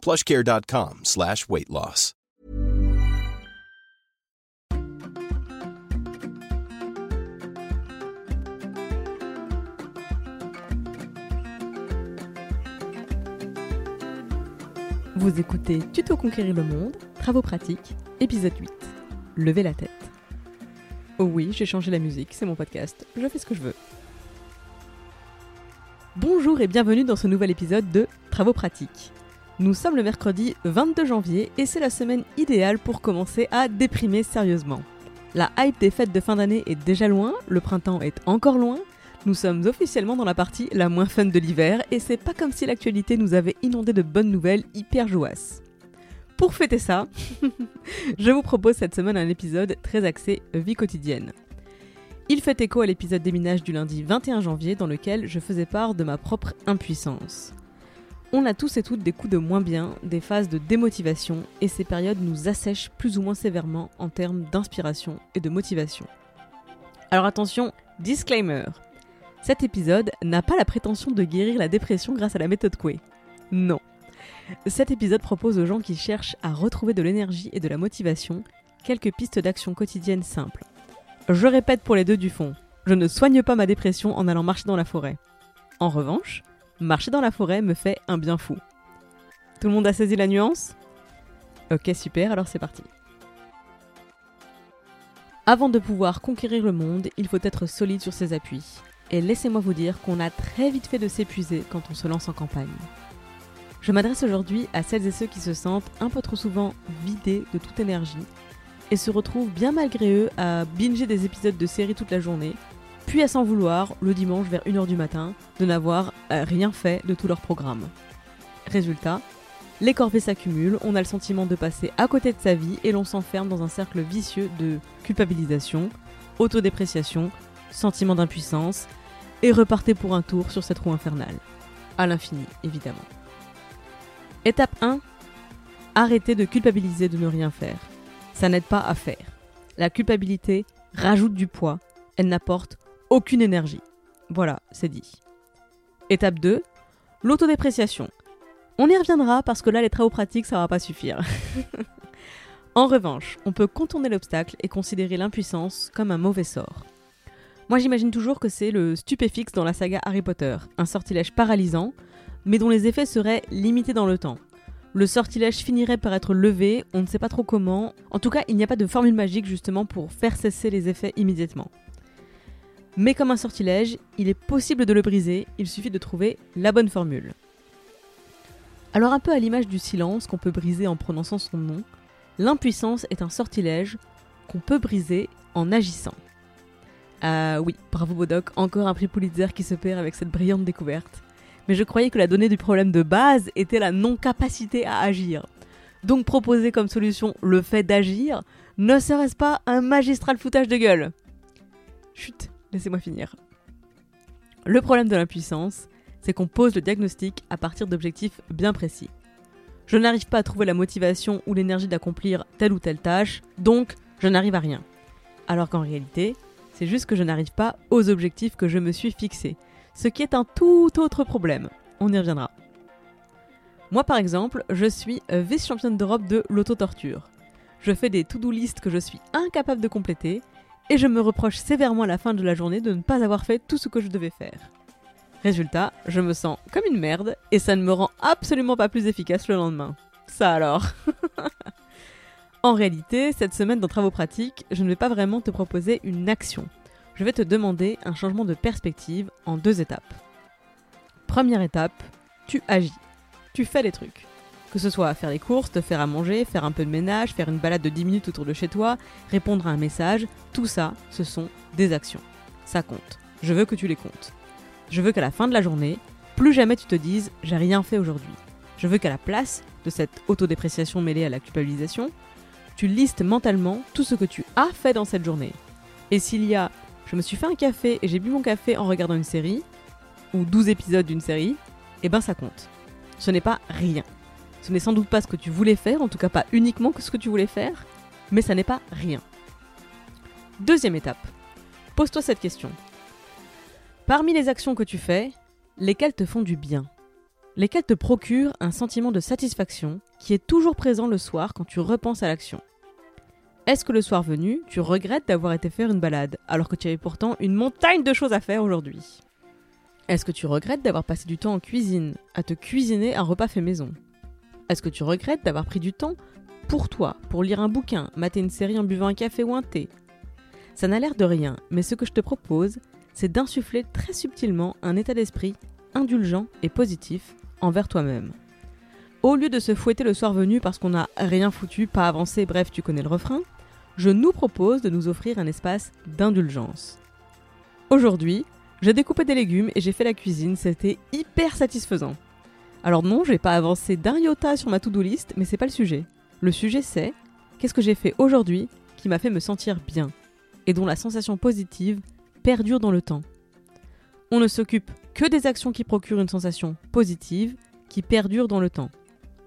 plushcare.com slash weight loss. Vous écoutez Tuto Conquérir le Monde, Travaux pratiques, épisode 8. Levez la tête. Oh oui, j'ai changé la musique, c'est mon podcast, je fais ce que je veux. Bonjour et bienvenue dans ce nouvel épisode de Travaux pratiques. Nous sommes le mercredi 22 janvier et c'est la semaine idéale pour commencer à déprimer sérieusement. La hype des fêtes de fin d'année est déjà loin, le printemps est encore loin, nous sommes officiellement dans la partie la moins fun de l'hiver et c'est pas comme si l'actualité nous avait inondé de bonnes nouvelles hyper jouasses. Pour fêter ça, je vous propose cette semaine un épisode très axé vie quotidienne. Il fait écho à l'épisode déminage du lundi 21 janvier dans lequel je faisais part de ma propre impuissance. On a tous et toutes des coups de moins bien, des phases de démotivation, et ces périodes nous assèchent plus ou moins sévèrement en termes d'inspiration et de motivation. Alors attention, disclaimer. Cet épisode n'a pas la prétention de guérir la dépression grâce à la méthode Coué. Non. Cet épisode propose aux gens qui cherchent à retrouver de l'énergie et de la motivation quelques pistes d'action quotidiennes simples. Je répète pour les deux du fond, je ne soigne pas ma dépression en allant marcher dans la forêt. En revanche, marcher dans la forêt me fait un bien fou. Tout le monde a saisi la nuance? Ok, super, alors c'est parti. Avant de pouvoir conquérir le monde, il faut être solide sur ses appuis. Et laissez-moi vous dire qu'on a très vite fait de s'épuiser quand on se lance en campagne. Je m'adresse aujourd'hui à celles et ceux qui se sentent un peu trop souvent vidés de toute énergie et se retrouvent bien malgré eux à binger des épisodes de série toute la journée, puis à s'en vouloir le dimanche vers 1h du matin de n'avoir euh, rien fait de tout leur programme. Résultat, les corvées s'accumulent, on a le sentiment de passer à côté de sa vie et l'on s'enferme dans un cercle vicieux de culpabilisation, autodépréciation, sentiment d'impuissance, et repartez pour un tour sur cette roue infernale. À l'infini, évidemment. Étape 1. Arrêtez de culpabiliser de ne rien faire. Ça n'aide pas à faire. La culpabilité rajoute du poids, elle n'apporte aucune énergie. Voilà, c'est dit. Étape 2. L'autodépréciation. On y reviendra parce que là, les travaux pratiques, ça va pas suffire. en revanche, on peut contourner l'obstacle et considérer l'impuissance comme un mauvais sort. Moi, j'imagine toujours que c'est le stupéfixe dans la saga Harry Potter, un sortilège paralysant, mais dont les effets seraient limités dans le temps. Le sortilège finirait par être levé, on ne sait pas trop comment. En tout cas, il n'y a pas de formule magique justement pour faire cesser les effets immédiatement. Mais comme un sortilège, il est possible de le briser, il suffit de trouver la bonne formule. Alors un peu à l'image du silence qu'on peut briser en prononçant son nom, l'impuissance est un sortilège qu'on peut briser en agissant. Ah oui, bravo Bodoc, encore un prix Pulitzer qui se perd avec cette brillante découverte. Mais je croyais que la donnée du problème de base était la non-capacité à agir. Donc proposer comme solution le fait d'agir, ne serait-ce pas un magistral foutage de gueule? Chut, laissez-moi finir. Le problème de l'impuissance, c'est qu'on pose le diagnostic à partir d'objectifs bien précis. Je n'arrive pas à trouver la motivation ou l'énergie d'accomplir telle ou telle tâche, donc je n'arrive à rien. Alors qu'en réalité, c'est juste que je n'arrive pas aux objectifs que je me suis fixés, ce qui est un tout autre problème. On y reviendra. Moi par exemple, je suis vice-championne d'Europe de l'auto-torture. Je fais des to-do list que je suis incapable de compléter, et je me reproche sévèrement à la fin de la journée de ne pas avoir fait tout ce que je devais faire. Résultat, je me sens comme une merde, et ça ne me rend absolument pas plus efficace le lendemain. Ça alors En réalité, cette semaine dans Travaux pratiques, je ne vais pas vraiment te proposer une action. Je vais te demander un changement de perspective en deux étapes. Première étape, tu agis. Tu fais les trucs. Que ce soit faire les courses, te faire à manger, faire un peu de ménage, faire une balade de 10 minutes autour de chez toi, répondre à un message, tout ça, ce sont des actions. Ça compte. Je veux que tu les comptes. Je veux qu'à la fin de la journée, plus jamais tu te dises j'ai rien fait aujourd'hui. Je veux qu'à la place de cette autodépréciation mêlée à la culpabilisation, tu listes mentalement tout ce que tu as fait dans cette journée. Et s'il y a je me suis fait un café et j'ai bu mon café en regardant une série, ou 12 épisodes d'une série, eh ben ça compte. Ce n'est pas rien. Ce n'est sans doute pas ce que tu voulais faire, en tout cas pas uniquement que ce que tu voulais faire, mais ça n'est pas rien. Deuxième étape. Pose-toi cette question. Parmi les actions que tu fais, lesquelles te font du bien? Lesquelles te procurent un sentiment de satisfaction qui est toujours présent le soir quand tu repenses à l'action? Est-ce que le soir venu, tu regrettes d'avoir été faire une balade, alors que tu avais pourtant une montagne de choses à faire aujourd'hui? Est-ce que tu regrettes d'avoir passé du temps en cuisine, à te cuisiner un repas fait maison? Est-ce que tu regrettes d'avoir pris du temps pour toi, pour lire un bouquin, mater une série en buvant un café ou un thé? Ça n'a l'air de rien, mais ce que je te propose, c'est d'insuffler très subtilement un état d'esprit indulgent et positif envers toi-même. Au lieu de se fouetter le soir venu parce qu'on n'a rien foutu, pas avancé, bref, tu connais le refrain, je nous propose de nous offrir un espace d'indulgence. Aujourd'hui, j'ai découpé des légumes et j'ai fait la cuisine, c'était hyper satisfaisant. Alors non, je vais pas avancer d'un iota sur ma to-do list, mais c'est pas le sujet. Le sujet c'est qu'est-ce que j'ai fait aujourd'hui qui m'a fait me sentir bien et dont la sensation positive perdure dans le temps? On ne s'occupe que des actions qui procurent une sensation positive qui perdure dans le temps.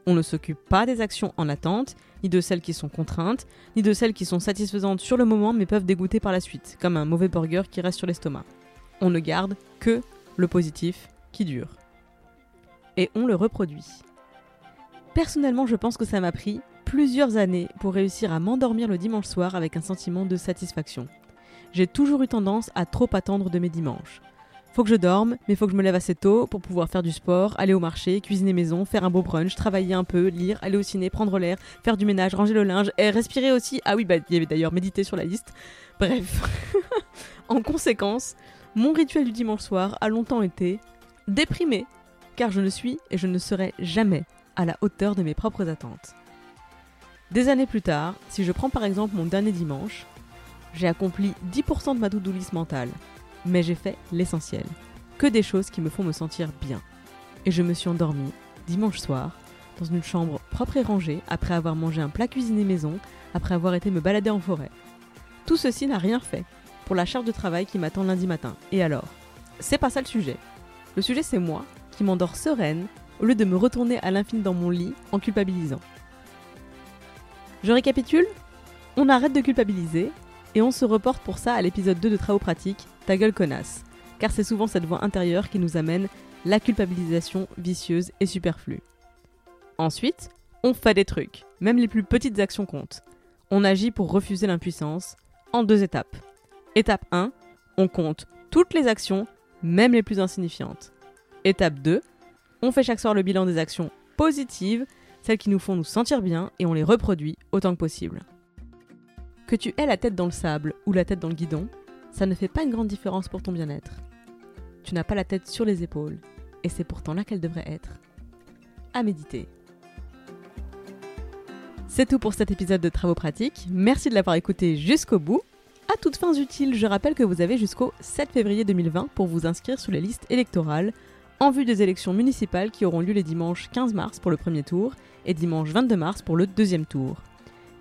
On ne s'occupe pas des actions en attente, ni de celles qui sont contraintes, ni de celles qui sont satisfaisantes sur le moment mais peuvent dégoûter par la suite, comme un mauvais burger qui reste sur l'estomac. On ne garde que le positif qui dure. Et on le reproduit. Personnellement, je pense que ça m'a pris plusieurs années pour réussir à m'endormir le dimanche soir avec un sentiment de satisfaction. J'ai toujours eu tendance à trop attendre de mes dimanches. Faut que je dorme, mais faut que je me lève assez tôt pour pouvoir faire du sport, aller au marché, cuisiner maison, faire un beau brunch, travailler un peu, lire, aller au ciné, prendre l'air, faire du ménage, ranger le linge et respirer aussi. Ah oui, bah il y avait d'ailleurs méditer sur la liste. Bref. en conséquence, mon rituel du dimanche soir a longtemps été déprimé, car je ne suis et je ne serai jamais à la hauteur de mes propres attentes. Des années plus tard, si je prends par exemple mon dernier dimanche, j'ai accompli 10% de ma to-do mentale mais j'ai fait l'essentiel. Que des choses qui me font me sentir bien. Et je me suis endormie, dimanche soir, dans une chambre propre et rangée, après avoir mangé un plat cuisiné maison, après avoir été me balader en forêt. Tout ceci n'a rien fait pour la charge de travail qui m'attend lundi matin. Et alors? C'est pas ça le sujet. Le sujet c'est moi qui m'endors sereine au lieu de me retourner à l'infini dans mon lit en culpabilisant. Je récapitule On arrête de culpabiliser et on se reporte pour ça à l'épisode 2 de Travaux pratiques, Ta gueule connasse, car c'est souvent cette voix intérieure qui nous amène la culpabilisation vicieuse et superflue. Ensuite, on fait des trucs, même les plus petites actions comptent. On agit pour refuser l'impuissance en deux étapes. Étape 1, on compte toutes les actions, même les plus insignifiantes. Étape 2, on fait chaque soir le bilan des actions positives, celles qui nous font nous sentir bien, et on les reproduit autant que possible. Que tu aies la tête dans le sable ou la tête dans le guidon, ça ne fait pas une grande différence pour ton bien-être. Tu n'as pas la tête sur les épaules, et c'est pourtant là qu'elle devrait être. À méditer. C'est tout pour cet épisode de Travaux pratiques. Merci de l'avoir écouté jusqu'au bout. À toutes fins utiles, je rappelle que vous avez jusqu'au 7 février 2020 pour vous inscrire sur les listes électorales en vue des élections municipales qui auront lieu les dimanches 15 mars pour le premier tour et dimanche 22 mars pour le deuxième tour.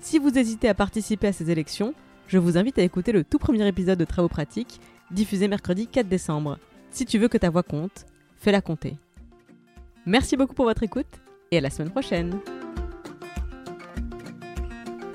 Si vous hésitez à participer à ces élections, je vous invite à écouter le tout premier épisode de Travaux pratiques, diffusé mercredi 4 décembre. Si tu veux que ta voix compte, fais-la compter. Merci beaucoup pour votre écoute et à la semaine prochaine.